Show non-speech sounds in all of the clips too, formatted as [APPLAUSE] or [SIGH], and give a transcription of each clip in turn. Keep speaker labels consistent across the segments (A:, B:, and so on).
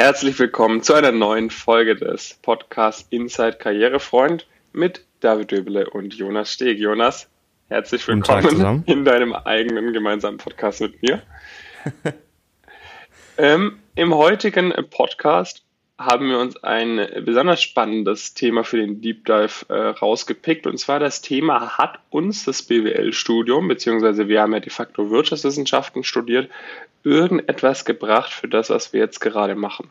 A: Herzlich willkommen zu einer neuen Folge des Podcasts Inside Karrierefreund mit David Döbele und Jonas Steg. Jonas, herzlich willkommen in deinem eigenen gemeinsamen Podcast mit mir. [LAUGHS] ähm, Im heutigen Podcast haben wir uns ein besonders spannendes Thema für den Deep Dive äh, rausgepickt. Und zwar das Thema, hat uns das BWL-Studium, beziehungsweise wir haben ja de facto Wirtschaftswissenschaften studiert, irgendetwas gebracht für das, was wir jetzt gerade machen?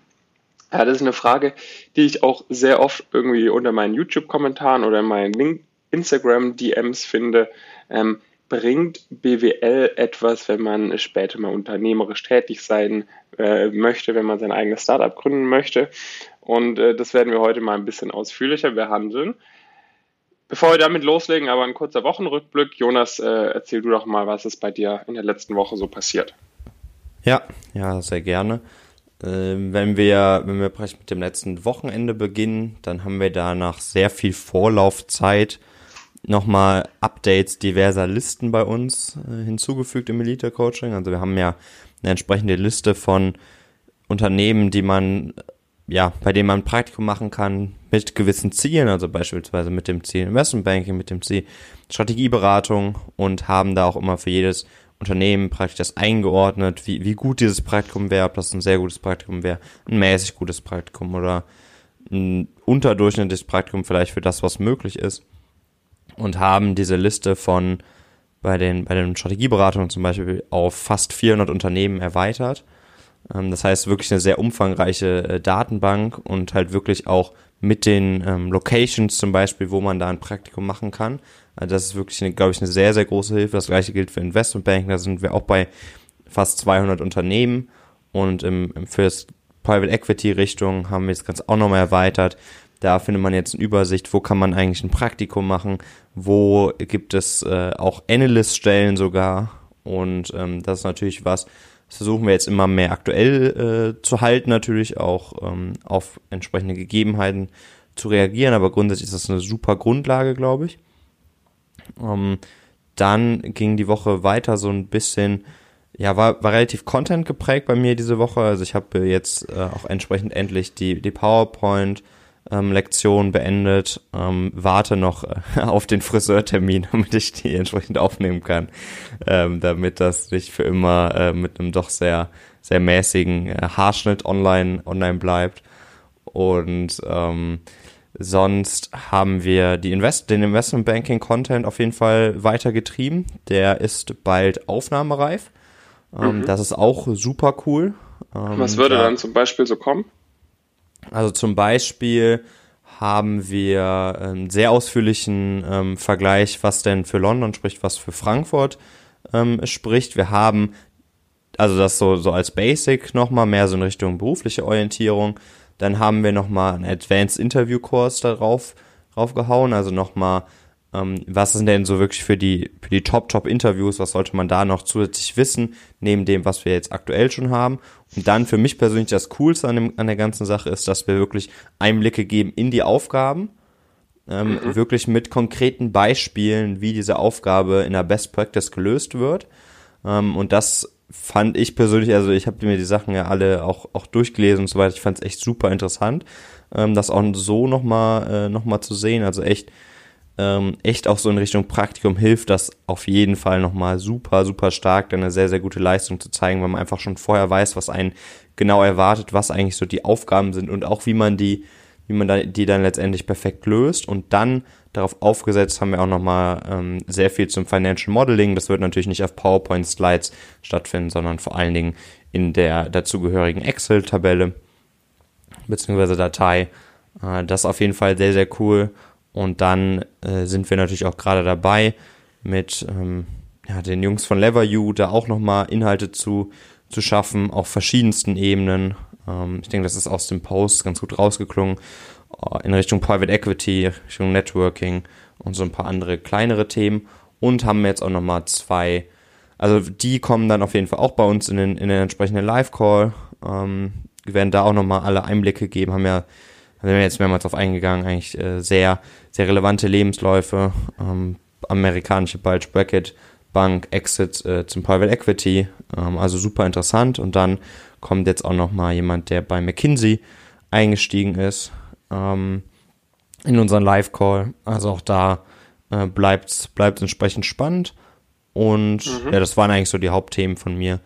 A: Ja, das ist eine Frage, die ich auch sehr oft irgendwie unter meinen YouTube-Kommentaren oder in meinen Instagram-DMs finde. Ähm, bringt BWL etwas, wenn man später mal unternehmerisch tätig sein äh, möchte, wenn man sein eigenes Startup gründen möchte? Und äh, das werden wir heute mal ein bisschen ausführlicher behandeln. Bevor wir damit loslegen, aber ein kurzer Wochenrückblick. Jonas, äh, erzähl du doch mal, was ist bei dir in der letzten Woche so passiert.
B: Ja, ja, sehr gerne. Ähm, wenn wir, wenn wir mit dem letzten Wochenende beginnen, dann haben wir da nach sehr viel Vorlaufzeit nochmal Updates diverser Listen bei uns äh, hinzugefügt im Elite Coaching. Also wir haben ja eine entsprechende Liste von Unternehmen, die man, ja, bei denen man ein Praktikum machen kann mit gewissen Zielen, also beispielsweise mit dem Ziel Investment Banking, mit dem Ziel Strategieberatung und haben da auch immer für jedes Unternehmen praktisch das eingeordnet, wie, wie gut dieses Praktikum wäre, ob das ein sehr gutes Praktikum wäre, ein mäßig gutes Praktikum oder ein unterdurchschnittliches Praktikum vielleicht für das, was möglich ist. Und haben diese Liste von bei den, bei den Strategieberatungen zum Beispiel auf fast 400 Unternehmen erweitert. Ähm, das heißt wirklich eine sehr umfangreiche äh, Datenbank und halt wirklich auch mit den ähm, Locations zum Beispiel, wo man da ein Praktikum machen kann. Also das ist wirklich, glaube ich, eine sehr, sehr große Hilfe. Das gleiche gilt für Investmentbanking. Da sind wir auch bei fast 200 Unternehmen. Und im, im fürs Private Equity Richtung haben wir das Ganze auch nochmal erweitert. Da findet man jetzt eine Übersicht, wo kann man eigentlich ein Praktikum machen, wo gibt es äh, auch Analyst-Stellen sogar. Und ähm, das ist natürlich was, das versuchen wir jetzt immer mehr aktuell äh, zu halten, natürlich auch ähm, auf entsprechende Gegebenheiten zu reagieren. Aber grundsätzlich ist das eine super Grundlage, glaube ich. Ähm, dann ging die Woche weiter so ein bisschen, ja, war, war relativ Content geprägt bei mir diese Woche. Also ich habe jetzt äh, auch entsprechend endlich die, die PowerPoint ähm, Lektion beendet, ähm, warte noch äh, [LAUGHS] auf den Friseurtermin, [LAUGHS] damit ich die entsprechend aufnehmen kann, ähm, damit das nicht für immer äh, mit einem doch sehr, sehr mäßigen äh, Haarschnitt online, online bleibt. Und ähm, Sonst haben wir die Invest den Investment Banking Content auf jeden Fall weitergetrieben. Der ist bald aufnahmereif. Ähm, mhm. Das ist auch super cool.
A: Ähm, Was würde da, dann zum Beispiel so kommen?
B: Also zum Beispiel haben wir einen sehr ausführlichen ähm, Vergleich, was denn für London spricht, was für Frankfurt ähm, spricht. Wir haben also das so, so als Basic nochmal mehr so in Richtung berufliche Orientierung. Dann haben wir nochmal einen Advanced Interview Course darauf draufgehauen, also nochmal, ähm, was sind denn so wirklich für die, für die Top-Top-Interviews, was sollte man da noch zusätzlich wissen, neben dem, was wir jetzt aktuell schon haben. Und dann für mich persönlich das Coolste an, dem, an der ganzen Sache ist, dass wir wirklich Einblicke geben in die Aufgaben, ähm, mhm. wirklich mit konkreten Beispielen, wie diese Aufgabe in der Best Practice gelöst wird. Ähm, und das fand ich persönlich, also ich habe mir die Sachen ja alle auch, auch durchgelesen und so weiter. Ich fand es echt super interessant, ähm, das auch so nochmal äh, noch mal zu sehen. Also echt, ähm, echt auch so in Richtung Praktikum hilft das auf jeden Fall nochmal super, super stark, dann eine sehr, sehr gute Leistung zu zeigen, weil man einfach schon vorher weiß, was einen genau erwartet, was eigentlich so die Aufgaben sind und auch wie man die, wie man die dann letztendlich perfekt löst und dann Darauf aufgesetzt haben wir auch nochmal ähm, sehr viel zum Financial Modeling. Das wird natürlich nicht auf PowerPoint-Slides stattfinden, sondern vor allen Dingen in der dazugehörigen Excel-Tabelle bzw. Datei. Äh, das ist auf jeden Fall sehr, sehr cool. Und dann äh, sind wir natürlich auch gerade dabei, mit ähm, ja, den Jungs von LeverU da auch nochmal Inhalte zu, zu schaffen, auf verschiedensten Ebenen. Ähm, ich denke, das ist aus dem Post ganz gut rausgeklungen. Äh, in Richtung Private Equity, Richtung Networking und so ein paar andere kleinere Themen und haben jetzt auch nochmal zwei, also die kommen dann auf jeden Fall auch bei uns in den, in den entsprechenden Live-Call. Ähm, wir werden da auch nochmal alle Einblicke geben, haben ja, haben wir jetzt mehrmals drauf eingegangen, eigentlich äh, sehr, sehr relevante Lebensläufe, ähm, amerikanische Bulge Bracket, Bank, Exit äh, zum Private Equity, ähm, also super interessant und dann kommt jetzt auch noch mal jemand, der bei McKinsey eingestiegen ist ähm, in unseren Live-Call. Also auch da äh, bleibt es entsprechend spannend. Und mhm. ja, das waren eigentlich so die Hauptthemen von mir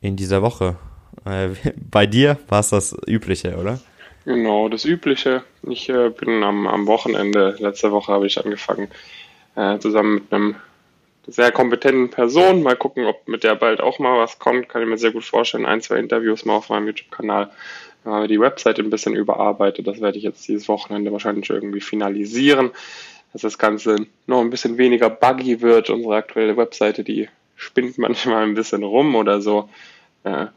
B: in dieser Woche. Äh, [LAUGHS] bei dir war es das Übliche, oder?
A: Genau, das Übliche. Ich äh, bin am, am Wochenende, letzte Woche habe ich angefangen, äh, zusammen mit einem sehr kompetenten Person. Mal gucken, ob mit der bald auch mal was kommt. Kann ich mir sehr gut vorstellen. Ein, zwei Interviews mal auf meinem YouTube-Kanal. Dann haben wir die Webseite ein bisschen überarbeitet. Das werde ich jetzt dieses Wochenende wahrscheinlich irgendwie finalisieren, dass das Ganze noch ein bisschen weniger buggy wird. Unsere aktuelle Webseite, die spinnt manchmal ein bisschen rum oder so. Äh,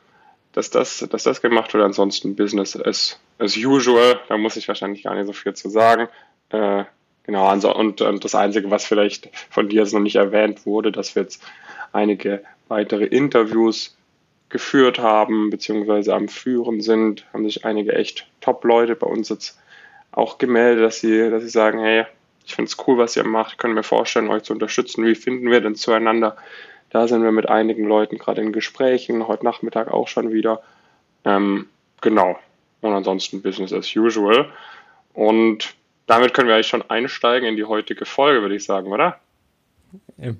A: dass das, dass das gemacht wird. Ansonsten Business as, as usual. Da muss ich wahrscheinlich gar nicht so viel zu sagen. Äh, genau, also, und, und das Einzige, was vielleicht von dir jetzt noch nicht erwähnt wurde, dass wir jetzt einige weitere Interviews geführt haben, beziehungsweise am Führen sind, haben sich einige echt Top-Leute bei uns jetzt auch gemeldet, dass sie, dass sie sagen, hey, ich finde es cool, was ihr macht, ich könnte mir vorstellen, euch zu unterstützen. Wie finden wir denn zueinander? Da sind wir mit einigen Leuten gerade in Gesprächen, heute Nachmittag auch schon wieder. Ähm, genau. Und ansonsten Business as usual. Und damit können wir eigentlich schon einsteigen in die heutige Folge, würde ich sagen, oder?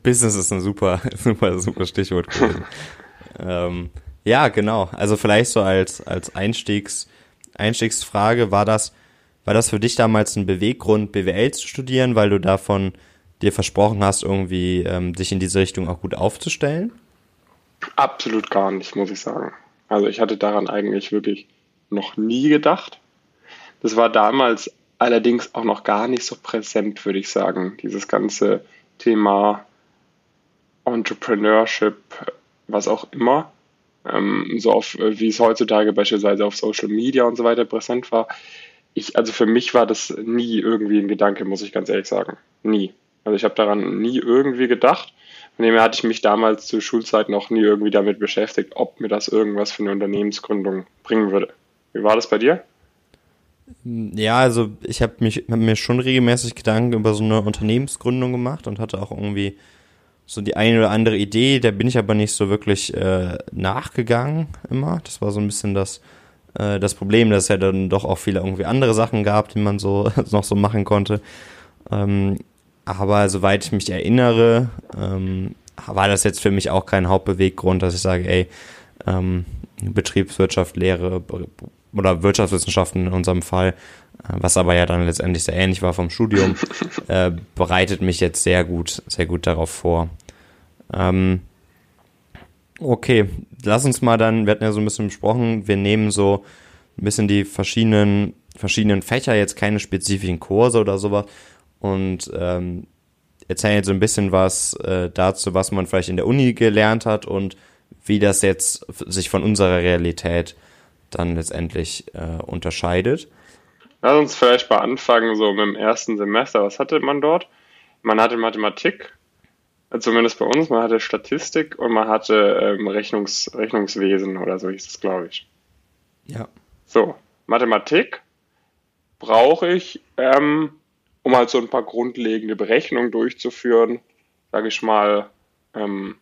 B: Business ist ein super, [LAUGHS] super, super Stichwort gewesen. [LAUGHS] ähm, ja, genau. Also vielleicht so als, als Einstiegs, Einstiegsfrage, war das, war das für dich damals ein Beweggrund, BWL zu studieren, weil du davon dir versprochen hast, irgendwie ähm, dich in diese Richtung auch gut aufzustellen?
A: Absolut gar nicht, muss ich sagen. Also ich hatte daran eigentlich wirklich noch nie gedacht. Das war damals allerdings auch noch gar nicht so präsent, würde ich sagen. Dieses ganze Thema Entrepreneurship, was auch immer, ähm, so auf, wie es heutzutage beispielsweise auf Social Media und so weiter präsent war. Ich, also für mich war das nie irgendwie ein Gedanke, muss ich ganz ehrlich sagen. Nie. Also ich habe daran nie irgendwie gedacht. Von dem her hatte ich mich damals zur Schulzeit noch nie irgendwie damit beschäftigt, ob mir das irgendwas für eine Unternehmensgründung bringen würde. Wie war das bei dir?
B: Ja, also ich habe mich hab mir schon regelmäßig Gedanken über so eine Unternehmensgründung gemacht und hatte auch irgendwie so die eine oder andere Idee. Da bin ich aber nicht so wirklich äh, nachgegangen immer. Das war so ein bisschen das äh, das Problem, dass es ja dann doch auch viele irgendwie andere Sachen gab, die man so [LAUGHS] noch so machen konnte. Ähm, aber soweit ich mich erinnere, ähm, war das jetzt für mich auch kein Hauptbeweggrund, dass ich sage, ey, ähm, Betriebswirtschaft, Lehre oder Wirtschaftswissenschaften in unserem Fall, äh, was aber ja dann letztendlich sehr ähnlich war vom Studium, [LAUGHS] äh, bereitet mich jetzt sehr gut, sehr gut darauf vor. Ähm, okay, lass uns mal dann, wir hatten ja so ein bisschen besprochen, wir nehmen so ein bisschen die verschiedenen, verschiedenen Fächer, jetzt keine spezifischen Kurse oder sowas, und ähm, erzählen jetzt so ein bisschen was äh, dazu, was man vielleicht in der Uni gelernt hat und wie das jetzt sich von unserer Realität dann letztendlich äh, unterscheidet.
A: Lass uns vielleicht mal anfangen, so mit dem ersten Semester. Was hatte man dort? Man hatte Mathematik, zumindest bei uns, man hatte Statistik und man hatte ähm, Rechnungs, Rechnungswesen oder so hieß es, glaube ich.
B: Ja.
A: So, Mathematik brauche ich ähm, um halt so ein paar grundlegende Berechnungen durchzuführen, sage ich mal, ähm,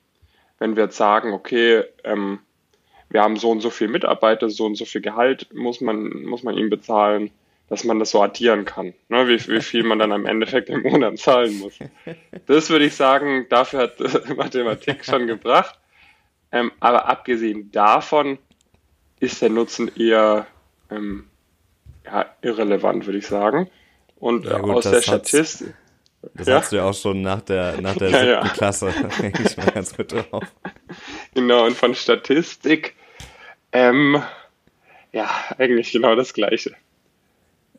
A: wenn wir jetzt sagen, okay, ähm, wir haben so und so viele Mitarbeiter, so und so viel Gehalt muss man, muss man ihm bezahlen, dass man das so addieren kann, ne, wie, wie viel man dann am Endeffekt im Monat zahlen muss. Das würde ich sagen, dafür hat [LAUGHS] Mathematik schon gebracht. Ähm, aber abgesehen davon ist der Nutzen eher ähm, ja, irrelevant, würde ich sagen. Und ja, gut, aus der Statistik.
B: Das ja? hast du ja auch schon nach der, nach der ja, siebten ja. Klasse, [LAUGHS] denke ich mal ganz gut drauf.
A: Genau, und von Statistik, ähm, ja, eigentlich genau das Gleiche.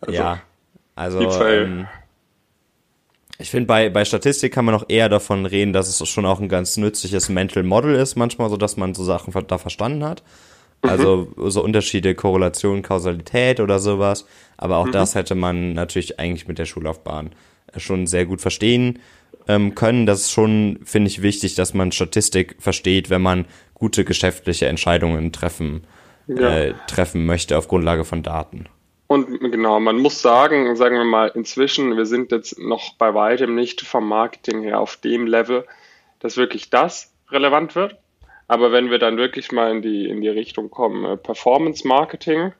B: Also, ja, also, ähm, ich finde, bei, bei Statistik kann man auch eher davon reden, dass es schon auch ein ganz nützliches Mental Model ist, manchmal, so dass man so Sachen da verstanden hat. Also mhm. so Unterschiede, Korrelation, Kausalität oder sowas. Aber auch mhm. das hätte man natürlich eigentlich mit der Schullaufbahn äh, schon sehr gut verstehen ähm, können. Das ist schon, finde ich, wichtig, dass man Statistik versteht, wenn man gute geschäftliche Entscheidungen treffen, ja. äh, treffen möchte auf Grundlage von Daten.
A: Und genau, man muss sagen, sagen wir mal, inzwischen, wir sind jetzt noch bei weitem nicht vom Marketing her auf dem Level, dass wirklich das relevant wird. Aber wenn wir dann wirklich mal in die, in die Richtung kommen, äh, Performance Marketing,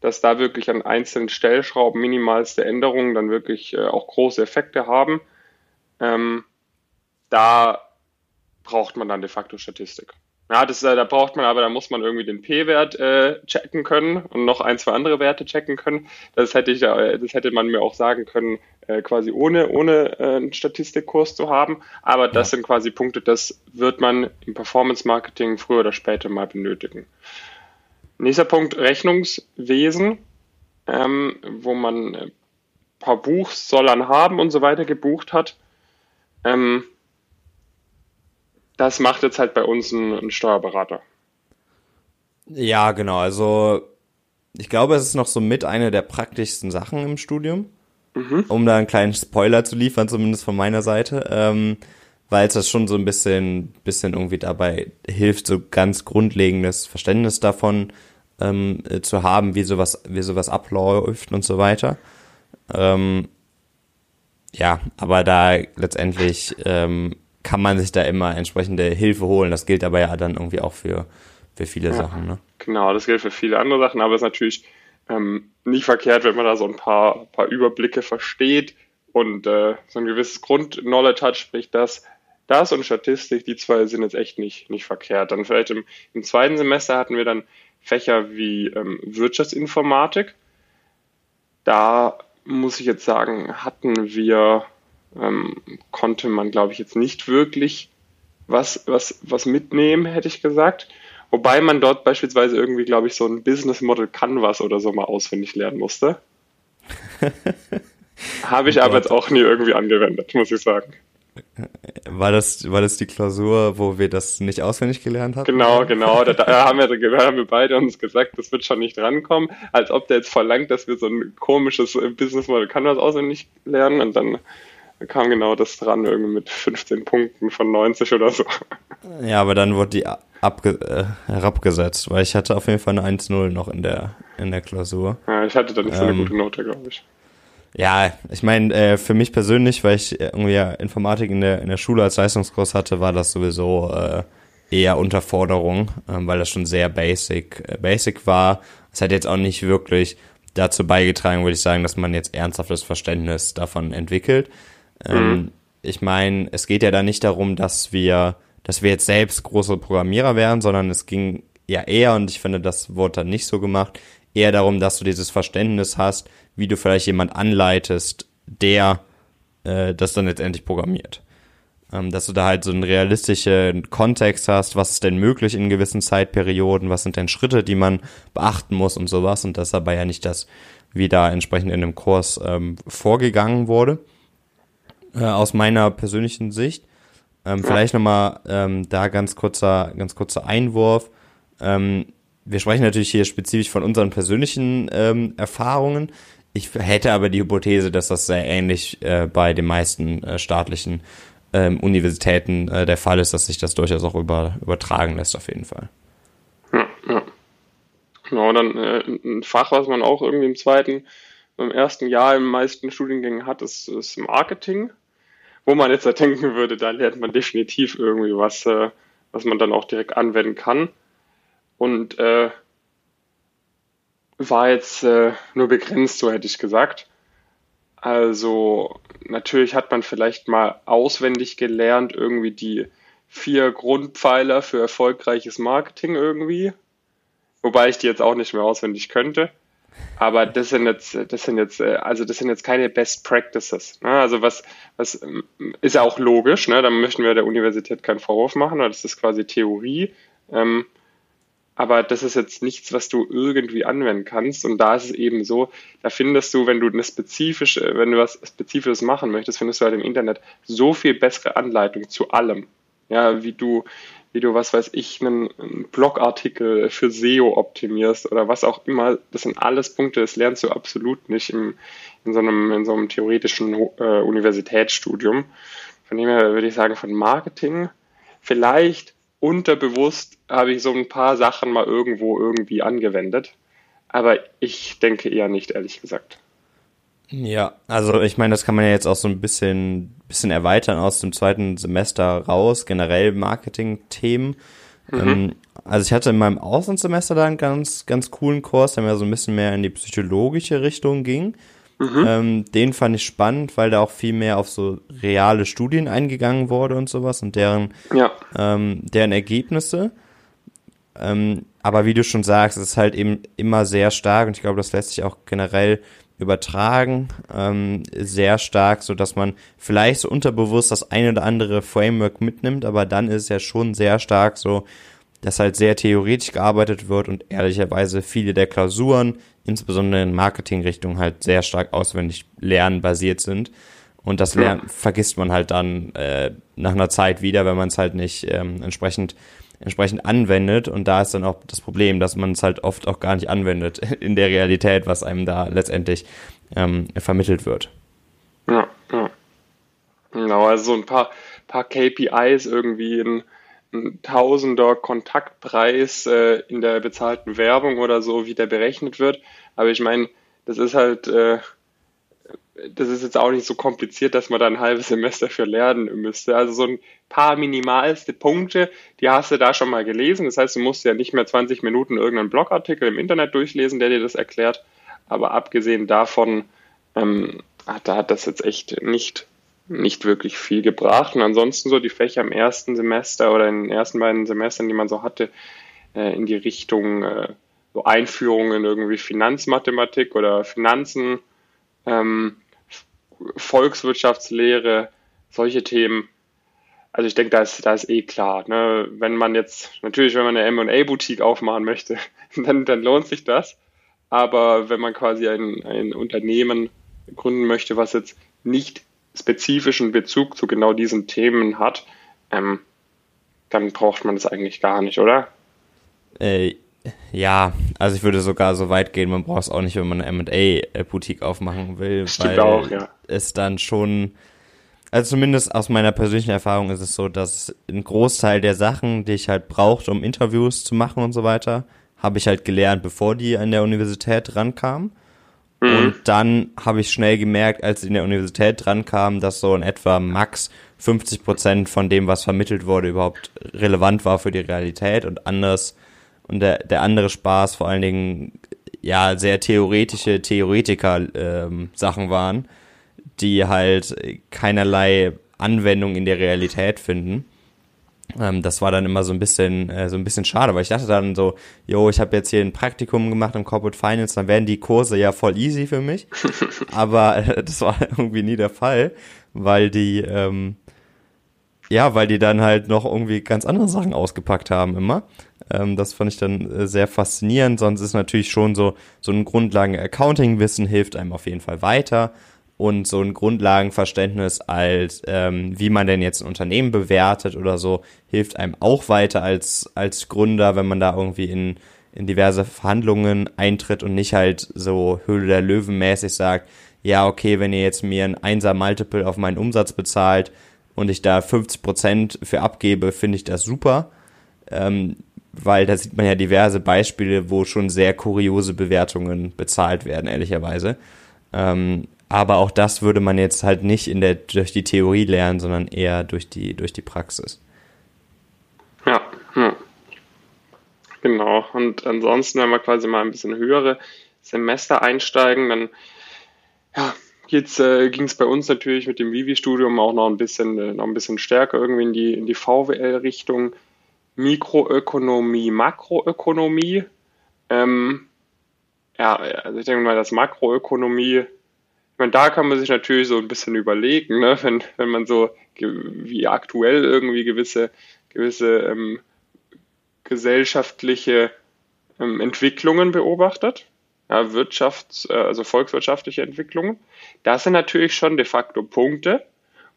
A: dass da wirklich an einzelnen Stellschrauben minimalste Änderungen dann wirklich äh, auch große Effekte haben, ähm, da braucht man dann de facto Statistik. Ja, das, äh, da braucht man aber, da muss man irgendwie den P-Wert äh, checken können und noch ein, zwei andere Werte checken können. Das hätte ich, äh, das hätte man mir auch sagen können, äh, quasi ohne, ohne äh, einen Statistikkurs zu haben. Aber das ja. sind quasi Punkte, das wird man im Performance Marketing früher oder später mal benötigen. Nächster Punkt, Rechnungswesen, ähm, wo man ein paar Buchsollern haben und so weiter gebucht hat. Ähm, das macht jetzt halt bei uns ein, ein Steuerberater.
B: Ja, genau. Also ich glaube, es ist noch so mit eine der praktischsten Sachen im Studium. Mhm. Um da einen kleinen Spoiler zu liefern, zumindest von meiner Seite. Ähm, weil es das schon so ein bisschen, bisschen irgendwie dabei hilft, so ganz grundlegendes Verständnis davon ähm, äh, zu haben, wie sowas, wie sowas abläuft und so weiter. Ähm, ja, aber da letztendlich ähm, kann man sich da immer entsprechende Hilfe holen. Das gilt aber ja dann irgendwie auch für, für viele ja, Sachen. Ne?
A: Genau, das gilt für viele andere Sachen, aber es ist natürlich ähm, nicht verkehrt, wenn man da so ein paar, paar Überblicke versteht und äh, so ein gewisses Grundknowledge hat, sprich das, das und Statistik, die zwei sind jetzt echt nicht, nicht verkehrt. Dann vielleicht im, im zweiten Semester hatten wir dann Fächer wie ähm, Wirtschaftsinformatik. Da muss ich jetzt sagen, hatten wir ähm, konnte man, glaube ich, jetzt nicht wirklich was, was, was mitnehmen, hätte ich gesagt. Wobei man dort beispielsweise irgendwie, glaube ich, so ein Business Model Canvas oder so mal auswendig lernen musste. [LAUGHS] Habe ich oh aber jetzt auch nie irgendwie angewendet, muss ich sagen.
B: War das, war das die Klausur, wo wir das nicht auswendig gelernt haben?
A: Genau, genau. Da, da, haben wir, da haben wir beide uns gesagt, das wird schon nicht rankommen, als ob der jetzt verlangt, dass wir so ein komisches Business Model Canvas auswendig lernen und dann da kam genau das dran, irgendwie mit 15 Punkten von 90 oder so.
B: Ja, aber dann wurde die abge äh, herabgesetzt, weil ich hatte auf jeden Fall eine 1-0 noch in der, in der Klausur.
A: Ja, ich hatte da nicht so eine ähm, gute Note, glaube ich.
B: Ja, ich meine, äh, für mich persönlich, weil ich irgendwie ja Informatik in der, in der Schule als Leistungskurs hatte, war das sowieso äh, eher Unterforderung, ähm, weil das schon sehr basic, äh, basic war. Es hat jetzt auch nicht wirklich dazu beigetragen, würde ich sagen, dass man jetzt ernsthaftes Verständnis davon entwickelt. Ähm, mhm. Ich meine, es geht ja da nicht darum, dass wir, dass wir jetzt selbst große Programmierer wären, sondern es ging ja eher, und ich finde, das wurde dann nicht so gemacht, eher darum, dass du dieses Verständnis hast, wie du vielleicht jemand anleitest, der äh, das dann letztendlich programmiert. Ähm, dass du da halt so einen realistischen Kontext hast, was ist denn möglich in gewissen Zeitperioden, was sind denn Schritte, die man beachten muss und sowas. Und das ist aber ja nicht das, wie da entsprechend in dem Kurs ähm, vorgegangen wurde äh, aus meiner persönlichen Sicht. Ähm. Vielleicht nochmal ähm, da ganz kurzer, ganz kurzer Einwurf. Ähm, wir sprechen natürlich hier spezifisch von unseren persönlichen ähm, Erfahrungen. Ich hätte aber die Hypothese, dass das sehr ähnlich äh, bei den meisten äh, staatlichen ähm, Universitäten äh, der Fall ist, dass sich das durchaus auch über, übertragen lässt, auf jeden Fall.
A: Ja, ja. Genau, dann äh, ein Fach, was man auch irgendwie im zweiten, im ersten Jahr in meisten Studiengängen hat, ist, ist Marketing wo man jetzt denken würde, da lernt man definitiv irgendwie was, äh, was man dann auch direkt anwenden kann. Und äh, war jetzt äh, nur begrenzt, so hätte ich gesagt. Also natürlich hat man vielleicht mal auswendig gelernt, irgendwie die vier Grundpfeiler für erfolgreiches Marketing irgendwie. Wobei ich die jetzt auch nicht mehr auswendig könnte. Aber das sind jetzt, das sind jetzt, äh, also das sind jetzt keine Best Practices. Ne? Also was, was ähm, ist ja auch logisch, ne? Da möchten wir der Universität keinen Vorwurf machen, weil das ist quasi Theorie. Ähm, aber das ist jetzt nichts, was du irgendwie anwenden kannst. Und da ist es eben so, da findest du, wenn du eine spezifische, wenn du was Spezifisches machen möchtest, findest du halt im Internet so viel bessere Anleitung zu allem. Ja, wie du, wie du, was weiß ich, einen, einen Blogartikel für SEO optimierst oder was auch immer. Das sind alles Punkte, das lernst du absolut nicht im, in, so einem, in so einem theoretischen äh, Universitätsstudium. Von dem her würde ich sagen, von Marketing vielleicht unterbewusst habe ich so ein paar Sachen mal irgendwo irgendwie angewendet. Aber ich denke eher nicht, ehrlich gesagt.
B: Ja, also ich meine, das kann man ja jetzt auch so ein bisschen, bisschen erweitern aus dem zweiten Semester raus, generell Marketing-Themen. Mhm. Ähm, also ich hatte in meinem Auslandssemester da einen ganz, ganz coolen Kurs, der mir so ein bisschen mehr in die psychologische Richtung ging. Mhm. Ähm, den fand ich spannend, weil da auch viel mehr auf so reale Studien eingegangen wurde und sowas und deren, ja. ähm, deren Ergebnisse. Ähm, aber wie du schon sagst, es ist halt eben immer sehr stark und ich glaube, das lässt sich auch generell übertragen, ähm, sehr stark, so dass man vielleicht so unterbewusst das eine oder andere Framework mitnimmt, aber dann ist es ja schon sehr stark so, dass halt sehr theoretisch gearbeitet wird und ehrlicherweise viele der Klausuren insbesondere in Marketingrichtung halt sehr stark auswendig lernen basiert sind. Und das Lernen ja. vergisst man halt dann äh, nach einer Zeit wieder, wenn man es halt nicht ähm, entsprechend entsprechend anwendet. Und da ist dann auch das Problem, dass man es halt oft auch gar nicht anwendet [LAUGHS] in der Realität, was einem da letztendlich ähm, vermittelt wird.
A: Ja, ja. Genau, also so ein paar, paar KPIs irgendwie in Tausender Kontaktpreis äh, in der bezahlten Werbung oder so, wie der berechnet wird. Aber ich meine, das ist halt, äh, das ist jetzt auch nicht so kompliziert, dass man da ein halbes Semester für lernen müsste. Also so ein paar minimalste Punkte, die hast du da schon mal gelesen. Das heißt, du musst ja nicht mehr 20 Minuten irgendeinen Blogartikel im Internet durchlesen, der dir das erklärt. Aber abgesehen davon, ähm, hat, da hat das jetzt echt nicht nicht wirklich viel gebracht. Und ansonsten so die Fächer im ersten Semester oder in den ersten beiden Semestern, die man so hatte, äh, in die Richtung äh, so Einführung in irgendwie Finanzmathematik oder Finanzen, ähm, Volkswirtschaftslehre, solche Themen. Also ich denke, da ist, da ist eh klar. Ne? Wenn man jetzt, natürlich, wenn man eine M&A-Boutique aufmachen möchte, [LAUGHS] dann, dann lohnt sich das. Aber wenn man quasi ein, ein Unternehmen gründen möchte, was jetzt nicht spezifischen Bezug zu genau diesen Themen hat, ähm, dann braucht man das eigentlich gar nicht, oder?
B: Äh, ja, also ich würde sogar so weit gehen, man braucht es auch nicht, wenn man eine M&A-Boutique aufmachen will,
A: Stimmt weil auch, ja.
B: es dann schon, also zumindest aus meiner persönlichen Erfahrung ist es so, dass ein Großteil der Sachen, die ich halt brauchte, um Interviews zu machen und so weiter, habe ich halt gelernt, bevor die an der Universität rankamen. Mhm. Und dann habe ich schnell gemerkt, als ich in der Universität dran kam, dass so in etwa max 50 Prozent von dem, was vermittelt wurde, überhaupt relevant war für die Realität und anders und der, der andere Spaß vor allen Dingen ja sehr theoretische Theoretiker-Sachen ähm, waren, die halt keinerlei Anwendung in der Realität finden. Ähm, das war dann immer so ein bisschen äh, so ein bisschen schade, weil ich dachte dann so, jo, ich habe jetzt hier ein Praktikum gemacht im Corporate Finance, dann wären die Kurse ja voll easy für mich. [LAUGHS] Aber äh, das war [LAUGHS] irgendwie nie der Fall, weil die ähm, ja, weil die dann halt noch irgendwie ganz andere Sachen ausgepackt haben immer. Ähm, das fand ich dann äh, sehr faszinierend. Sonst ist natürlich schon so so ein Grundlagen Accounting Wissen hilft einem auf jeden Fall weiter und so ein Grundlagenverständnis als ähm, wie man denn jetzt ein Unternehmen bewertet oder so hilft einem auch weiter als als Gründer, wenn man da irgendwie in in diverse Verhandlungen eintritt und nicht halt so Höhle der Löwen mäßig sagt, ja okay, wenn ihr jetzt mir ein Einser Multiple auf meinen Umsatz bezahlt und ich da 50 Prozent für abgebe, finde ich das super, ähm, weil da sieht man ja diverse Beispiele, wo schon sehr kuriose Bewertungen bezahlt werden, ehrlicherweise. Ähm, aber auch das würde man jetzt halt nicht in der, durch die Theorie lernen, sondern eher durch die, durch die Praxis.
A: Ja, hm. genau. Und ansonsten, wenn wir quasi mal ein bisschen höhere Semester einsteigen, dann ja, äh, ging es bei uns natürlich mit dem Vivi-Studium auch noch ein bisschen, äh, noch ein bisschen stärker irgendwie in die, in die VWL-Richtung. Mikroökonomie, Makroökonomie. Ähm, ja, also ich denke mal, dass Makroökonomie ich meine, da kann man sich natürlich so ein bisschen überlegen, ne? wenn, wenn man so wie aktuell irgendwie gewisse, gewisse ähm, gesellschaftliche ähm, Entwicklungen beobachtet, ja, Wirtschafts-, äh, also volkswirtschaftliche Entwicklungen. Das sind natürlich schon de facto Punkte,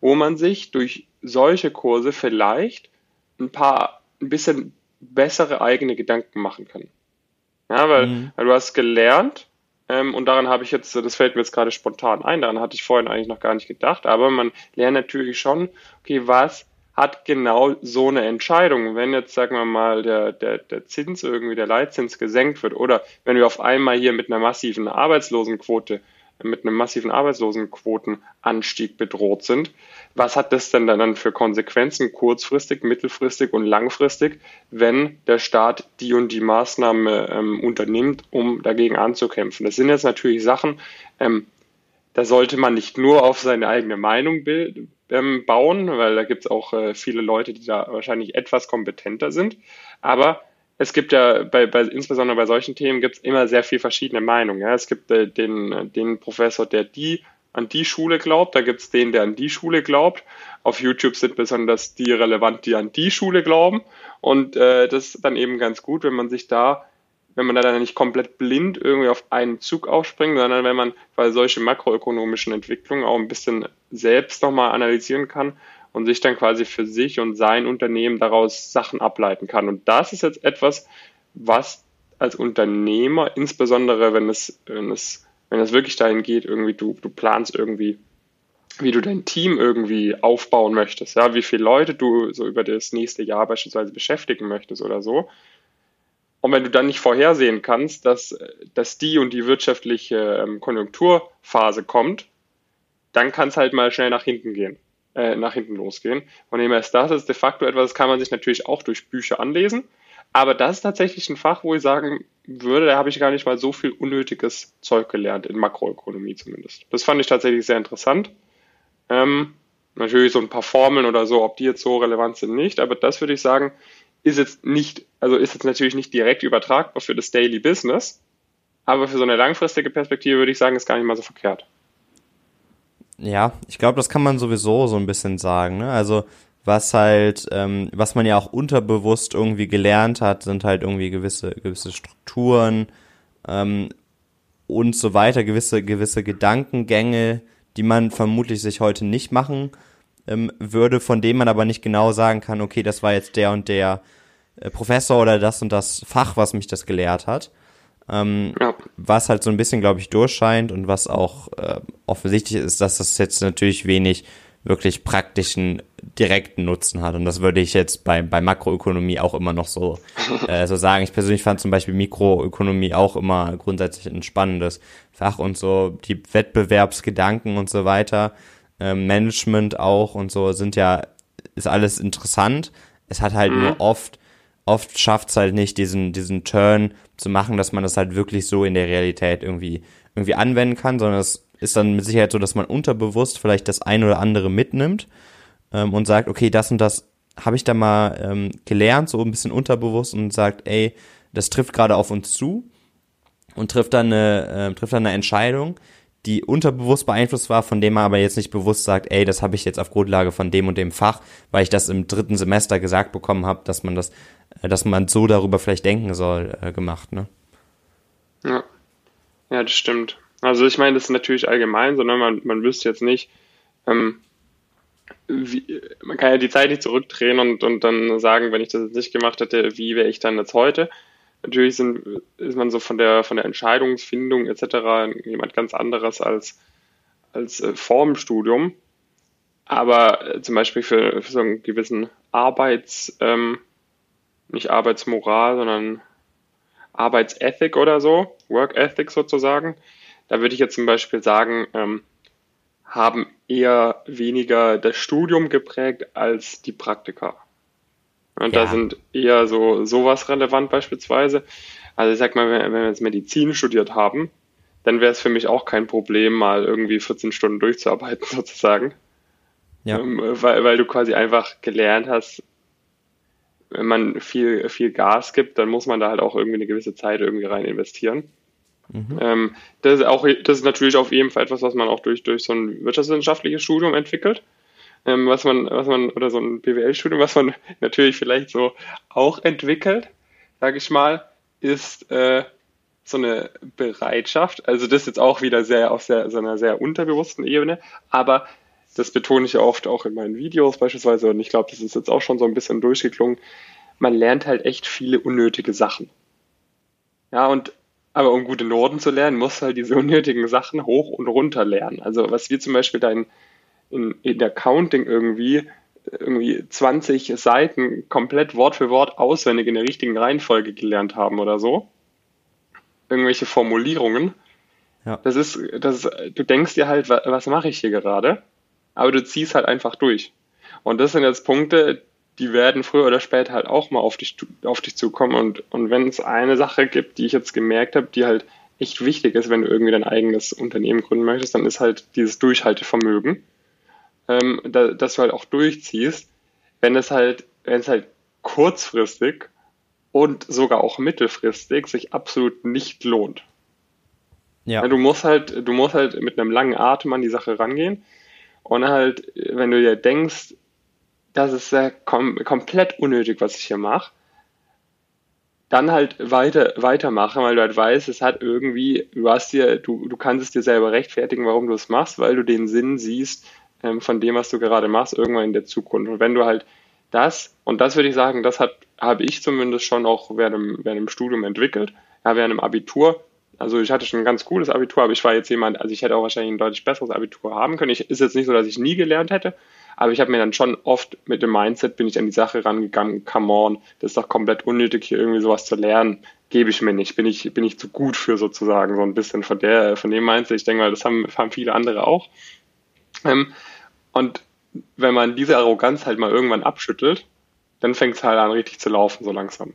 A: wo man sich durch solche Kurse vielleicht ein paar, ein bisschen bessere eigene Gedanken machen kann. Ja, weil, mhm. weil du hast gelernt, ähm, und daran habe ich jetzt, das fällt mir jetzt gerade spontan ein, daran hatte ich vorhin eigentlich noch gar nicht gedacht, aber man lernt natürlich schon, okay, was hat genau so eine Entscheidung. Wenn jetzt, sagen wir mal, der, der, der Zins irgendwie, der Leitzins gesenkt wird oder wenn wir auf einmal hier mit einer massiven Arbeitslosenquote mit einem massiven Arbeitslosenquotenanstieg bedroht sind. Was hat das denn dann für Konsequenzen kurzfristig, mittelfristig und langfristig, wenn der Staat die und die Maßnahme ähm, unternimmt, um dagegen anzukämpfen? Das sind jetzt natürlich Sachen, ähm, da sollte man nicht nur auf seine eigene Meinung bilden, ähm, bauen, weil da gibt es auch äh, viele Leute, die da wahrscheinlich etwas kompetenter sind. Aber es gibt ja bei, bei insbesondere bei solchen Themen gibt es immer sehr viel verschiedene Meinungen. Ja. Es gibt äh, den, den Professor, der die an die Schule glaubt, da gibt es den, der an die Schule glaubt. Auf YouTube sind besonders die relevant, die an die Schule glauben. Und äh, das ist dann eben ganz gut, wenn man sich da, wenn man da dann nicht komplett blind irgendwie auf einen Zug aufspringt, sondern wenn man bei solche makroökonomischen Entwicklungen auch ein bisschen selbst nochmal analysieren kann und sich dann quasi für sich und sein Unternehmen daraus Sachen ableiten kann. Und das ist jetzt etwas, was als Unternehmer, insbesondere wenn es, wenn es, wenn es wirklich dahin geht, irgendwie du, du planst irgendwie, wie du dein Team irgendwie aufbauen möchtest, ja, wie viele Leute du so über das nächste Jahr beispielsweise beschäftigen möchtest oder so. Und wenn du dann nicht vorhersehen kannst, dass, dass die und die wirtschaftliche ähm, Konjunkturphase kommt, dann kann es halt mal schnell nach hinten gehen äh, nach hinten losgehen. Von dem her ist das ist de facto etwas, das kann man sich natürlich auch durch Bücher anlesen. Aber das ist tatsächlich ein Fach, wo ich sagen würde, da habe ich gar nicht mal so viel unnötiges Zeug gelernt, in Makroökonomie zumindest. Das fand ich tatsächlich sehr interessant. Ähm, natürlich so ein paar Formeln oder so, ob die jetzt so relevant sind, nicht, aber das würde ich sagen, ist jetzt nicht, also ist jetzt natürlich nicht direkt übertragbar für das Daily Business, aber für so eine langfristige Perspektive würde ich sagen, ist gar nicht mal so verkehrt.
B: Ja, ich glaube, das kann man sowieso so ein bisschen sagen. Ne? Also was halt, ähm, was man ja auch unterbewusst irgendwie gelernt hat, sind halt irgendwie gewisse gewisse Strukturen ähm, und so weiter, gewisse gewisse Gedankengänge, die man vermutlich sich heute nicht machen ähm, würde, von denen man aber nicht genau sagen kann, okay, das war jetzt der und der äh, Professor oder das und das Fach, was mich das gelehrt hat. Ähm, ja. Was halt so ein bisschen, glaube ich, durchscheint und was auch äh, offensichtlich ist, dass das jetzt natürlich wenig wirklich praktischen, direkten Nutzen hat. Und das würde ich jetzt bei, bei Makroökonomie auch immer noch so, [LAUGHS] äh, so sagen. Ich persönlich fand zum Beispiel Mikroökonomie auch immer grundsätzlich ein spannendes Fach und so die Wettbewerbsgedanken und so weiter, äh, Management auch und so sind ja, ist alles interessant. Es hat halt mhm. nur oft oft schafft es halt nicht, diesen, diesen Turn zu machen, dass man das halt wirklich so in der Realität irgendwie, irgendwie anwenden kann, sondern es ist dann mit Sicherheit so, dass man unterbewusst vielleicht das ein oder andere mitnimmt ähm, und sagt, okay, das und das habe ich da mal ähm, gelernt, so ein bisschen unterbewusst und sagt, ey, das trifft gerade auf uns zu und trifft dann eine, äh, trifft dann eine Entscheidung, die unterbewusst beeinflusst war, von dem man aber jetzt nicht bewusst sagt, ey, das habe ich jetzt auf Grundlage von dem und dem Fach, weil ich das im dritten Semester gesagt bekommen habe, dass man das, äh, dass man so darüber vielleicht denken soll, äh, gemacht, ne?
A: Ja. Ja, das stimmt. Also ich meine, das ist natürlich allgemein, sondern man, man wüsste jetzt nicht, ähm, wie, man kann ja die Zeit nicht zurückdrehen und, und dann sagen, wenn ich das jetzt nicht gemacht hätte, wie wäre ich dann jetzt heute? Natürlich sind, ist man so von der, von der Entscheidungsfindung etc. jemand ganz anderes als, als äh, vor dem Studium. Aber äh, zum Beispiel für, für so einen gewissen Arbeits, ähm, nicht Arbeitsmoral, sondern Arbeitsethik oder so, Work Ethic sozusagen, da würde ich jetzt zum Beispiel sagen, ähm, haben eher weniger das Studium geprägt als die Praktika. Und ja. da sind eher so sowas relevant beispielsweise. Also ich sag mal, wenn, wir jetzt Medizin studiert haben, dann wäre es für mich auch kein Problem, mal irgendwie 14 Stunden durchzuarbeiten [LAUGHS] sozusagen. Ja. Ähm, weil, weil du quasi einfach gelernt hast, wenn man viel, viel Gas gibt, dann muss man da halt auch irgendwie eine gewisse Zeit irgendwie rein investieren. Mhm. Ähm, das, ist auch, das ist natürlich auf jeden Fall etwas, was man auch durch, durch so ein wirtschaftswissenschaftliches Studium entwickelt ähm, was man, was man, oder so ein BWL-Studium, was man [LAUGHS] natürlich vielleicht so auch entwickelt, sage ich mal, ist äh, so eine Bereitschaft. Also das ist jetzt auch wieder sehr auf sehr, so einer sehr unterbewussten Ebene, aber das betone ich ja oft auch in meinen Videos beispielsweise und ich glaube, das ist jetzt auch schon so ein bisschen durchgeklungen. Man lernt halt echt viele unnötige Sachen. Ja, und aber um gute Noten zu lernen, musst du halt diese [LAUGHS] unnötigen Sachen hoch und runter lernen. Also was wir zum Beispiel da in, in, in der Counting irgendwie irgendwie 20 Seiten komplett Wort für Wort auswendig in der richtigen Reihenfolge gelernt haben oder so. Irgendwelche Formulierungen. Ja. Das ist, das ist, du denkst dir halt, was, was mache ich hier gerade? Aber du ziehst halt einfach durch. Und das sind jetzt Punkte, die werden früher oder später halt auch mal auf dich, auf dich zukommen. Und, und wenn es eine Sache gibt, die ich jetzt gemerkt habe, die halt echt wichtig ist, wenn du irgendwie dein eigenes Unternehmen gründen möchtest, dann ist halt dieses Durchhaltevermögen, ähm, da, dass du halt auch durchziehst, wenn es halt, wenn es halt kurzfristig und sogar auch mittelfristig sich absolut nicht lohnt. Ja. Du musst halt, du musst halt mit einem langen Atem an die Sache rangehen und halt, wenn du dir denkst, das ist ja kom komplett unnötig, was ich hier mache, dann halt weiter, weitermachen, weil du halt weißt, es hat irgendwie, du hast dir, du, du kannst es dir selber rechtfertigen, warum du es machst, weil du den Sinn siehst ähm, von dem, was du gerade machst, irgendwann in der Zukunft. Und wenn du halt das, und das würde ich sagen, das habe ich zumindest schon auch während dem, während dem Studium entwickelt, ja, während dem Abitur. Also ich hatte schon ein ganz cooles Abitur, aber ich war jetzt jemand, also ich hätte auch wahrscheinlich ein deutlich besseres Abitur haben können. Ich, ist jetzt nicht so, dass ich nie gelernt hätte, aber ich habe mir dann schon oft mit dem Mindset bin ich an die Sache rangegangen, come on, das ist doch komplett unnötig, hier irgendwie sowas zu lernen. Gebe ich mir nicht, bin ich, bin ich zu gut für sozusagen, so ein bisschen von der, von dem Mindset. Ich denke mal, das haben, haben viele andere auch. Ähm, und wenn man diese Arroganz halt mal irgendwann abschüttelt, dann fängt es halt an, richtig zu laufen, so langsam.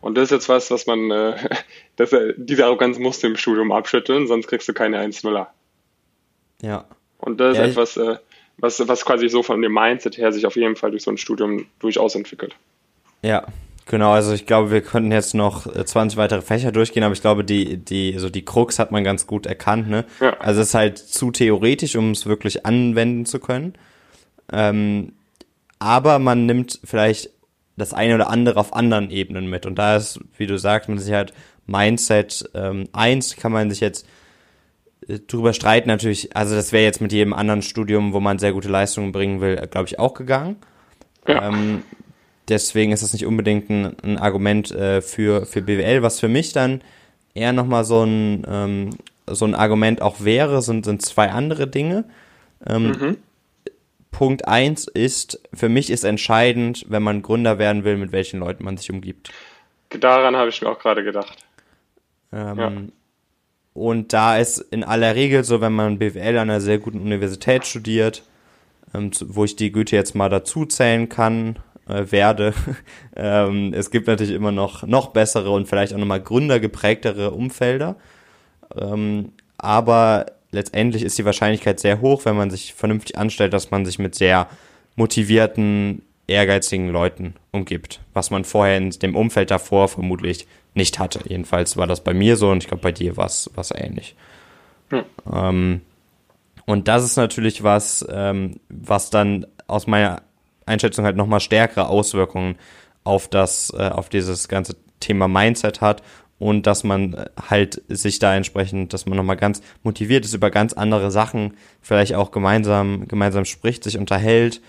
A: Und das ist jetzt was, was man, äh, [LAUGHS] das, äh, diese Arroganz musst du im Studium abschütteln, sonst kriegst du keine 1-0er. Ja. Und das ja, ist etwas, äh, was, was quasi so von dem Mindset her sich auf jeden Fall durch so ein Studium durchaus entwickelt.
B: Ja, Genau, also ich glaube, wir könnten jetzt noch 20 äh, weitere Fächer durchgehen, aber ich glaube, die, die, so die Krux hat man ganz gut erkannt, ne? Ja. Also es ist halt zu theoretisch, um es wirklich anwenden zu können. Ähm, aber man nimmt vielleicht das eine oder andere auf anderen Ebenen mit. Und da ist, wie du sagst, man sich halt Mindset ähm, 1 kann man sich jetzt äh, drüber streiten natürlich, also das wäre jetzt mit jedem anderen Studium, wo man sehr gute Leistungen bringen will, glaube ich, auch gegangen. Ja. Ähm, deswegen ist das nicht unbedingt ein, ein Argument äh, für, für BWL. Was für mich dann eher nochmal so ein, ähm, so ein Argument auch wäre, sind, sind zwei andere Dinge. Ähm, mhm. Punkt eins ist, für mich ist entscheidend, wenn man Gründer werden will, mit welchen Leuten man sich umgibt.
A: Daran habe ich mir auch gerade gedacht.
B: Ähm, ja. Und da ist in aller Regel so, wenn man BWL an einer sehr guten Universität studiert, ähm, wo ich die Güte jetzt mal dazu zählen kann, äh, werde. [LAUGHS] ähm, es gibt natürlich immer noch, noch bessere und vielleicht auch nochmal gründergeprägtere Umfelder. Ähm, aber letztendlich ist die Wahrscheinlichkeit sehr hoch, wenn man sich vernünftig anstellt, dass man sich mit sehr motivierten, ehrgeizigen Leuten umgibt, was man vorher in dem Umfeld davor vermutlich nicht hatte. Jedenfalls war das bei mir so und ich glaube, bei dir war es ähnlich. Hm. Ähm, und das ist natürlich was, ähm, was dann aus meiner Einschätzung halt nochmal stärkere Auswirkungen auf das, äh, auf dieses ganze Thema Mindset hat und dass man äh, halt sich da entsprechend, dass man nochmal ganz motiviert ist über ganz andere Sachen, vielleicht auch gemeinsam, gemeinsam spricht, sich unterhält,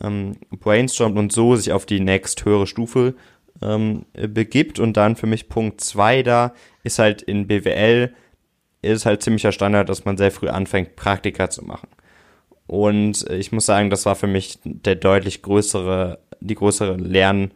B: ähm, brainstormt und so sich auf die nächst höhere Stufe ähm, begibt. Und dann für mich Punkt zwei da ist halt in BWL ist halt ziemlicher Standard, dass man sehr früh anfängt, Praktika zu machen. Und ich muss sagen, das war für mich der deutlich größere, die größere Lern,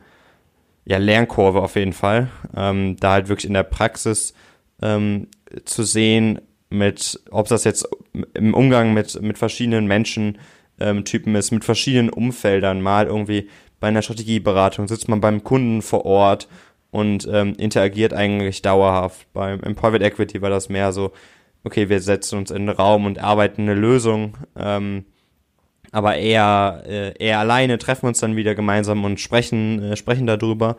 B: ja, Lernkurve auf jeden Fall. Ähm, da halt wirklich in der Praxis ähm, zu sehen, mit, ob das jetzt im Umgang mit, mit verschiedenen Menschen ähm, Typen ist, mit verschiedenen Umfeldern, mal irgendwie bei einer Strategieberatung sitzt man beim Kunden vor Ort und ähm, interagiert eigentlich dauerhaft. Beim im Private Equity war das mehr so, okay, wir setzen uns in den Raum und arbeiten eine Lösung, ähm, aber eher, äh, eher alleine, treffen uns dann wieder gemeinsam und sprechen, äh, sprechen darüber.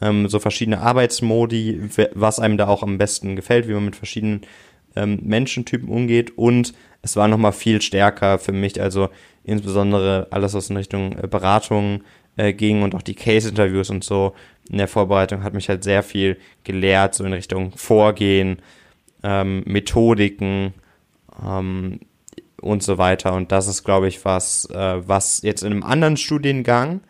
B: Ähm, so verschiedene Arbeitsmodi, was einem da auch am besten gefällt, wie man mit verschiedenen ähm, Menschentypen umgeht. Und es war nochmal viel stärker für mich, also insbesondere alles, was in Richtung äh, Beratung äh, ging und auch die Case-Interviews und so in der Vorbereitung hat mich halt sehr viel gelehrt, so in Richtung Vorgehen, ähm, Methodiken ähm, und so weiter. Und das ist, glaube ich, was, äh, was jetzt in einem anderen Studiengang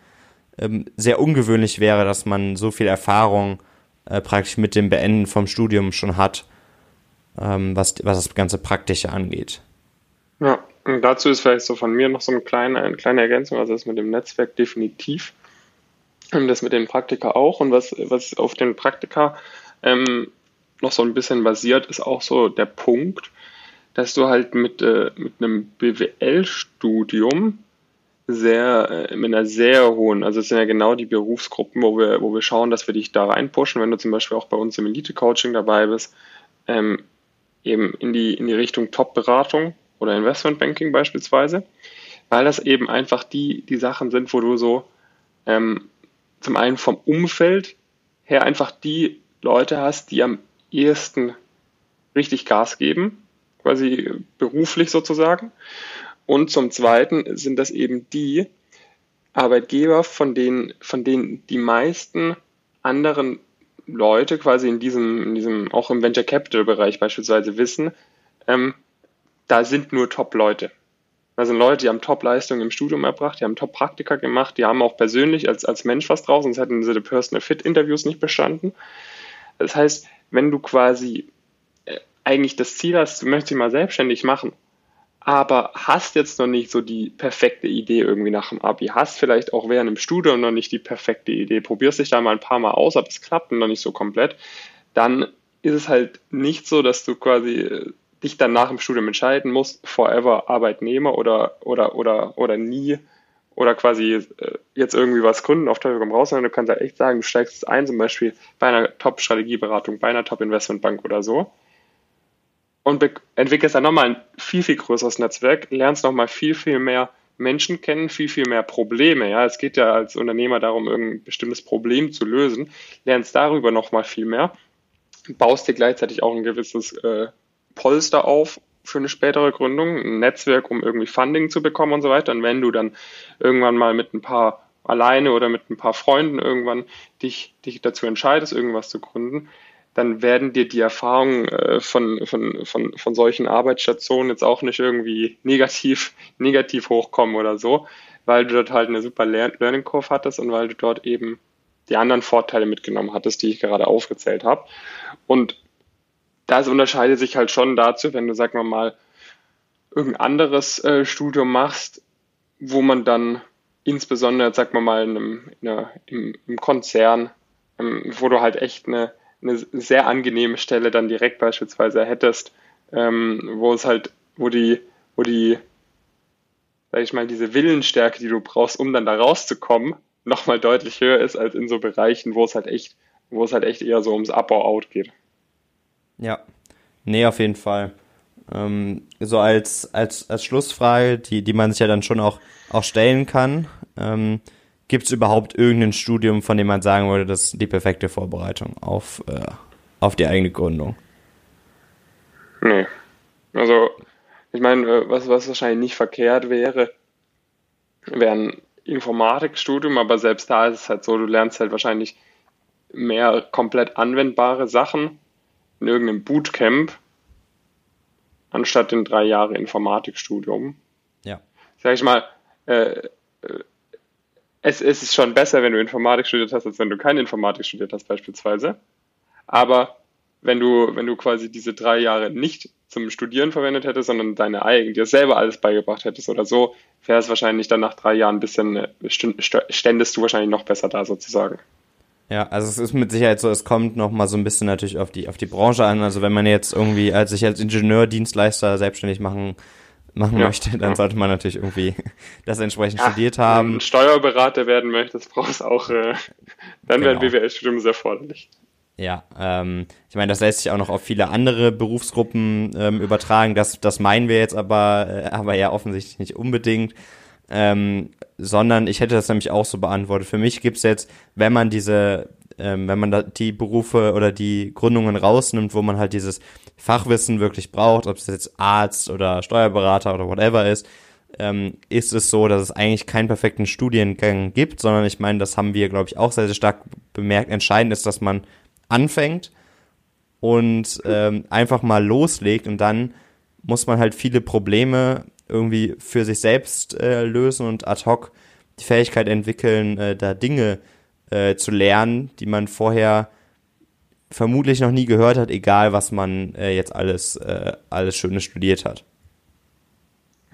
B: ähm, sehr ungewöhnlich wäre, dass man so viel Erfahrung äh, praktisch mit dem Beenden vom Studium schon hat, ähm, was, was das ganze Praktische angeht.
A: Ja, und dazu ist vielleicht so von mir noch so eine kleine, eine kleine Ergänzung, also das mit dem Netzwerk definitiv. Und das mit den Praktika auch. Und was, was auf den Praktika ähm, noch so ein bisschen basiert, ist auch so der Punkt, dass du halt mit, äh, mit einem BWL-Studium sehr, äh, mit einer sehr hohen, also es sind ja genau die Berufsgruppen, wo wir, wo wir schauen, dass wir dich da reinpushen, wenn du zum Beispiel auch bei uns im Elite-Coaching dabei bist, ähm, eben in die, in die Richtung Top-Beratung oder Investmentbanking beispielsweise, weil das eben einfach die, die Sachen sind, wo du so ähm, zum einen vom Umfeld her einfach die Leute hast, die am ehesten richtig Gas geben, quasi beruflich sozusagen. Und zum Zweiten sind das eben die Arbeitgeber, von denen, von denen die meisten anderen Leute quasi in diesem, in diesem, auch im Venture Capital Bereich beispielsweise wissen, ähm, da sind nur Top-Leute. Da sind Leute, die haben Top-Leistungen im Studium erbracht, die haben Top-Praktika gemacht, die haben auch persönlich als, als Mensch was draus, sonst hätten sie die Personal Fit-Interviews nicht bestanden. Das heißt, wenn du quasi äh, eigentlich das Ziel hast, du möchtest dich mal selbstständig machen, aber hast jetzt noch nicht so die perfekte Idee irgendwie nach dem Abi, hast vielleicht auch während dem Studium noch nicht die perfekte Idee, probierst dich da mal ein paar Mal aus, aber es klappt noch nicht so komplett, dann ist es halt nicht so, dass du quasi äh, dich dann nach dem Studium entscheiden musst, forever Arbeitnehmer oder, oder, oder, oder nie oder quasi äh, jetzt irgendwie was gründen auf Teufel komm raus, sondern du kannst ja echt sagen, du steigst ein, zum Beispiel bei einer Top-Strategieberatung, bei einer Top-Investmentbank oder so und entwickelst dann nochmal ein viel, viel größeres Netzwerk, lernst nochmal viel, viel mehr Menschen kennen, viel, viel mehr Probleme. Ja, es geht ja als Unternehmer darum, irgendein bestimmtes Problem zu lösen, lernst darüber nochmal viel mehr, baust dir gleichzeitig auch ein gewisses äh, Polster auf für eine spätere Gründung, ein Netzwerk, um irgendwie Funding zu bekommen und so weiter. Und wenn du dann irgendwann mal mit ein paar alleine oder mit ein paar Freunden irgendwann dich, dich dazu entscheidest, irgendwas zu gründen, dann werden dir die Erfahrungen äh, von, von, von, von solchen Arbeitsstationen jetzt auch nicht irgendwie negativ, [LAUGHS] negativ hochkommen oder so, weil du dort halt eine super Learning Curve hattest und weil du dort eben die anderen Vorteile mitgenommen hattest, die ich gerade aufgezählt habe. Und das unterscheidet sich halt schon dazu, wenn du, sag mal mal, irgendein anderes äh, Studium machst, wo man dann insbesondere, sag mal mal, in einem, in einer, im, im Konzern, ähm, wo du halt echt eine eine sehr angenehme Stelle dann direkt beispielsweise hättest, ähm, wo es halt, wo die, wo die, sag ich mal, diese Willensstärke, die du brauchst, um dann da rauszukommen, nochmal deutlich höher ist als in so Bereichen, wo es halt echt, wo es halt echt eher so ums Up-or-Out geht.
B: Ja, nee, auf jeden Fall. Ähm, so als, als, als Schlussfrage, die, die man sich ja dann schon auch, auch stellen kann. Ähm, Gibt es überhaupt irgendein Studium, von dem man sagen würde, das ist die perfekte Vorbereitung auf, äh, auf die eigene Gründung?
A: Nee. Also, ich meine, äh, was, was wahrscheinlich nicht verkehrt wäre, wäre ein Informatikstudium, aber selbst da ist es halt so, du lernst halt wahrscheinlich mehr komplett anwendbare Sachen in irgendeinem Bootcamp, anstatt in drei Jahre Informatikstudium.
B: Ja.
A: Sag ich mal, äh, es, es ist schon besser, wenn du Informatik studiert hast, als wenn du keine Informatik studiert hast, beispielsweise. Aber wenn du, wenn du quasi diese drei Jahre nicht zum Studieren verwendet hättest, sondern deine eigenen, dir selber alles beigebracht hättest oder so, wäre es wahrscheinlich dann nach drei Jahren ein bisschen, äh, ständest du wahrscheinlich noch besser da sozusagen.
B: Ja, also es ist mit Sicherheit so, es kommt noch mal so ein bisschen natürlich auf die, auf die Branche an. Also wenn man jetzt irgendwie als sich als Ingenieur-Dienstleister selbstständig machen machen ja, möchte, dann ja. sollte man natürlich irgendwie [LAUGHS] das entsprechend ja, studiert haben. Wenn
A: du Steuerberater werden möchtest, brauchst du auch, äh, dann genau. wäre ein BWL-Studium sehr erforderlich.
B: Ja, ähm, ich meine, das lässt sich auch noch auf viele andere Berufsgruppen ähm, übertragen. Das, das meinen wir jetzt aber, äh, aber ja offensichtlich nicht unbedingt. Ähm, sondern ich hätte das nämlich auch so beantwortet. Für mich gibt's jetzt, wenn man diese, ähm, wenn man da die Berufe oder die Gründungen rausnimmt, wo man halt dieses Fachwissen wirklich braucht, ob es jetzt Arzt oder Steuerberater oder whatever ist, ähm, ist es so, dass es eigentlich keinen perfekten Studiengang gibt, sondern ich meine, das haben wir, glaube ich, auch sehr, sehr stark bemerkt. Entscheidend ist, dass man anfängt und ähm, einfach mal loslegt und dann muss man halt viele Probleme irgendwie für sich selbst äh, lösen und ad hoc die Fähigkeit entwickeln, äh, da Dinge äh, zu lernen, die man vorher vermutlich noch nie gehört hat, egal was man äh, jetzt alles, äh, alles Schönes studiert hat.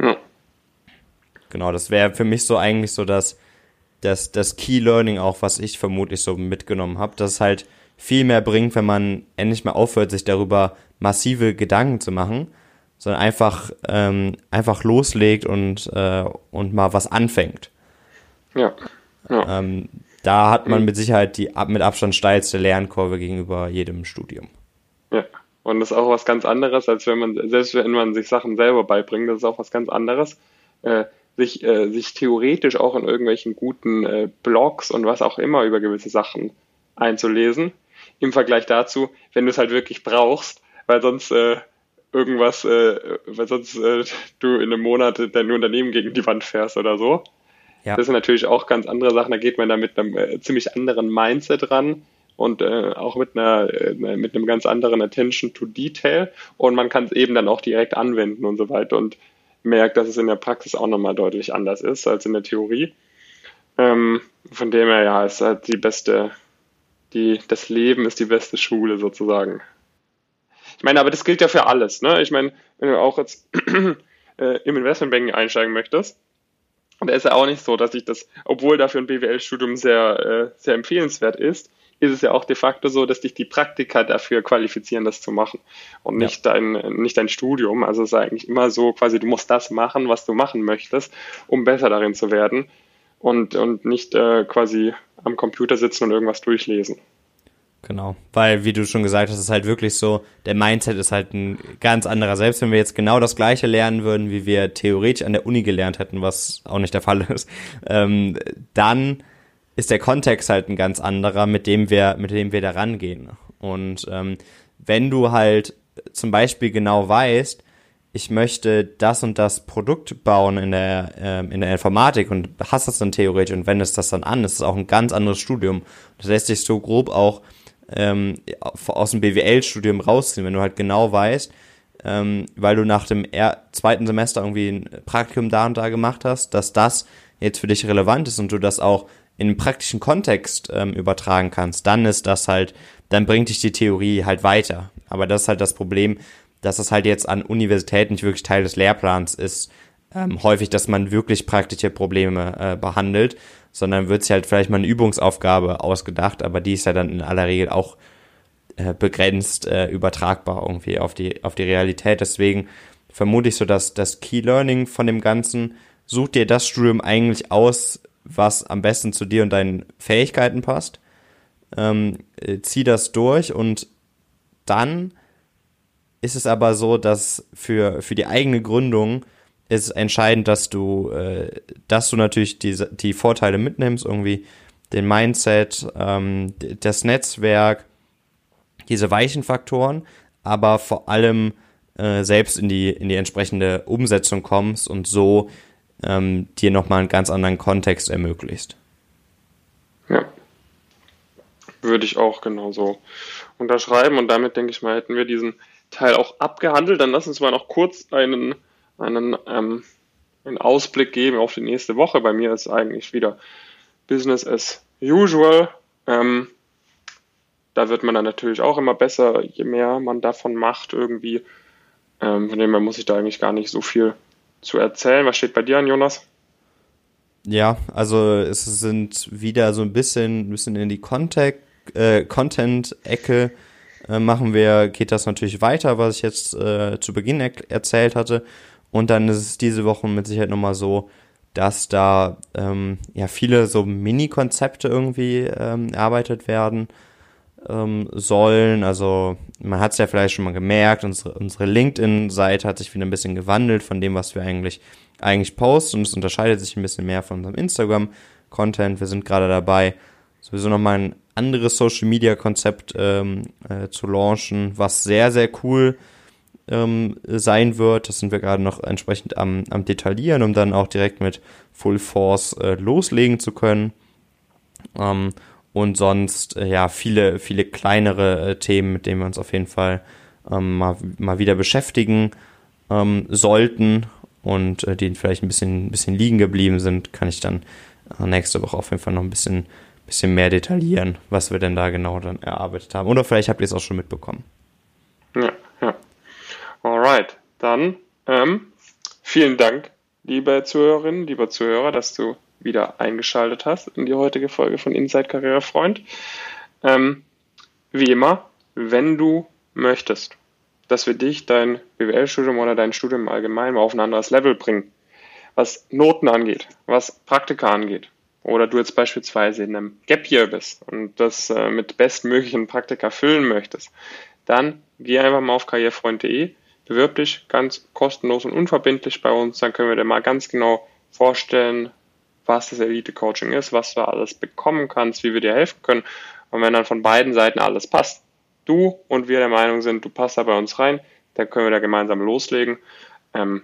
B: Ja. Genau, das wäre für mich so eigentlich so das, das, das Key Learning auch, was ich vermutlich so mitgenommen habe, dass es halt viel mehr bringt, wenn man endlich mal aufhört, sich darüber massive Gedanken zu machen, sondern einfach, ähm, einfach loslegt und, äh, und mal was anfängt.
A: Ja.
B: ja. Ähm, da hat man mhm. mit Sicherheit die mit Abstand steilste Lernkurve gegenüber jedem Studium.
A: Ja. Und das ist auch was ganz anderes, als wenn man, selbst wenn man sich Sachen selber beibringt, das ist auch was ganz anderes, äh, sich, äh, sich theoretisch auch in irgendwelchen guten äh, Blogs und was auch immer über gewisse Sachen einzulesen, im Vergleich dazu, wenn du es halt wirklich brauchst, weil sonst äh, irgendwas, äh, weil sonst äh, du in einem Monat dein Unternehmen gegen die Wand fährst oder so. Ja. Das sind natürlich auch ganz andere Sachen, da geht man da mit einem äh, ziemlich anderen Mindset ran und äh, auch mit einer äh, mit einem ganz anderen Attention to Detail und man kann es eben dann auch direkt anwenden und so weiter und merkt, dass es in der Praxis auch nochmal deutlich anders ist als in der Theorie. Ähm, von dem her, ja, ist halt die beste, die, das Leben ist die beste Schule sozusagen. Ich meine, aber das gilt ja für alles, ne? Ich meine, wenn du auch jetzt [CLEARS THROAT] äh, im Investmentbanking einsteigen möchtest, da ist ja auch nicht so, dass ich das, obwohl dafür ein BWL-Studium sehr, äh, sehr empfehlenswert ist, ist es ja auch de facto so, dass dich die Praktika dafür qualifizieren, das zu machen und nicht ja. dein nicht dein Studium. Also es ist eigentlich immer so, quasi du musst das machen, was du machen möchtest, um besser darin zu werden und und nicht äh, quasi am Computer sitzen und irgendwas durchlesen.
B: Genau, weil wie du schon gesagt hast, ist halt wirklich so, der Mindset ist halt ein ganz anderer. Selbst wenn wir jetzt genau das gleiche lernen würden, wie wir theoretisch an der Uni gelernt hätten, was auch nicht der Fall ist, ähm, dann ist der Kontext halt ein ganz anderer, mit dem wir, mit dem wir da rangehen. Und ähm, wenn du halt zum Beispiel genau weißt, ich möchte das und das Produkt bauen in der, äh, in der Informatik und hast das dann theoretisch und wendest das dann an, das ist auch ein ganz anderes Studium. Das lässt sich so grob auch ähm, aus dem BWL-Studium rausziehen, wenn du halt genau weißt, ähm, weil du nach dem zweiten Semester irgendwie ein Praktikum da und da gemacht hast, dass das jetzt für dich relevant ist und du das auch in einen praktischen Kontext ähm, übertragen kannst, dann ist das halt, dann bringt dich die Theorie halt weiter. Aber das ist halt das Problem, dass das halt jetzt an Universitäten nicht wirklich Teil des Lehrplans ist, ähm, häufig, dass man wirklich praktische Probleme äh, behandelt, sondern wird sich halt vielleicht mal eine Übungsaufgabe ausgedacht, aber die ist ja dann in aller Regel auch äh, begrenzt äh, übertragbar irgendwie auf die, auf die Realität. Deswegen vermute ich so, dass das Key Learning von dem Ganzen, such dir das Studium eigentlich aus, was am besten zu dir und deinen Fähigkeiten passt. Ähm, äh, zieh das durch und dann ist es aber so, dass für, für die eigene Gründung ist entscheidend, dass du, äh, dass du natürlich die, die Vorteile mitnimmst, irgendwie den Mindset, ähm, das Netzwerk, diese weichen Faktoren, aber vor allem äh, selbst in die, in die entsprechende Umsetzung kommst und so ähm, dir nochmal einen ganz anderen Kontext ermöglicht.
A: Ja. Würde ich auch genauso unterschreiben und damit denke ich mal, hätten wir diesen Teil auch abgehandelt. Dann lass uns mal noch kurz einen, einen, ähm, einen Ausblick geben auf die nächste Woche. Bei mir ist eigentlich wieder Business as usual. Ähm, da wird man dann natürlich auch immer besser, je mehr man davon macht irgendwie. Ähm, von dem her muss ich da eigentlich gar nicht so viel zu erzählen. Was steht bei dir an, Jonas?
B: Ja, also es sind wieder so ein bisschen, ein bisschen in die äh, Content-Ecke äh, machen wir, geht das natürlich weiter, was ich jetzt äh, zu Beginn er erzählt hatte. Und dann ist es diese Woche mit Sicherheit nochmal so, dass da ähm, ja viele so Mini-Konzepte irgendwie ähm, erarbeitet werden ähm, sollen. Also man hat es ja vielleicht schon mal gemerkt, unsere, unsere LinkedIn-Seite hat sich wieder ein bisschen gewandelt von dem, was wir eigentlich, eigentlich posten und es unterscheidet sich ein bisschen mehr von unserem Instagram-Content. Wir sind gerade dabei, sowieso nochmal ein anderes Social-Media-Konzept ähm, äh, zu launchen, was sehr, sehr cool ähm, sein wird. Das sind wir gerade noch entsprechend am, am Detaillieren, um dann auch direkt mit Full Force äh, loslegen zu können. Ähm, und sonst äh, ja viele, viele kleinere äh, Themen, mit denen wir uns auf jeden Fall ähm, mal, mal wieder beschäftigen ähm, sollten und äh, die vielleicht ein bisschen, bisschen liegen geblieben sind, kann ich dann äh, nächste Woche auf jeden Fall noch ein bisschen, bisschen mehr detaillieren, was wir denn da genau dann erarbeitet haben. Oder vielleicht habt ihr es auch schon mitbekommen.
A: Ja. Alright, dann ähm, vielen Dank, liebe Zuhörerinnen, lieber Zuhörer, dass du wieder eingeschaltet hast in die heutige Folge von Inside Karriere Freund. Ähm, wie immer, wenn du möchtest, dass wir dich, dein BWL-Studium oder dein Studium im Allgemeinen mal auf ein anderes Level bringen. Was Noten angeht, was Praktika angeht. Oder du jetzt beispielsweise in einem Gap Year bist und das äh, mit bestmöglichen Praktika füllen möchtest, dann geh einfach mal auf karrierefreund.de, bewirb dich ganz kostenlos und unverbindlich bei uns, dann können wir dir mal ganz genau vorstellen, was das Elite-Coaching ist, was du alles bekommen kannst, wie wir dir helfen können. Und wenn dann von beiden Seiten alles passt, du und wir der Meinung sind, du passt da bei uns rein, dann können wir da gemeinsam loslegen. Ähm,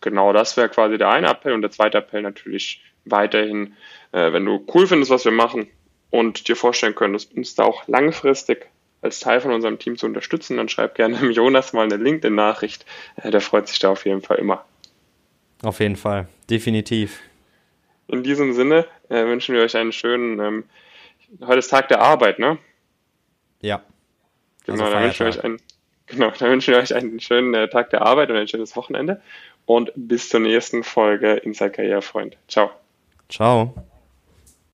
A: genau das wäre quasi der eine Appell und der zweite Appell natürlich weiterhin, äh, wenn du cool findest, was wir machen und dir vorstellen könntest, uns da auch langfristig als Teil von unserem Team zu unterstützen, dann schreib gerne dem [LAUGHS] Jonas mal eine LinkedIn-Nachricht. Äh, der freut sich da auf jeden Fall immer.
B: Auf jeden Fall, definitiv.
A: In diesem Sinne äh, wünschen wir euch einen schönen, ähm, heute ist Tag der Arbeit, ne?
B: Ja.
A: Genau, also dann wünschen wir euch einen, genau, dann wünschen wir euch einen schönen äh, Tag der Arbeit und ein schönes Wochenende und bis zur nächsten Folge Inside Karrierefreund. Ciao.
B: Ciao.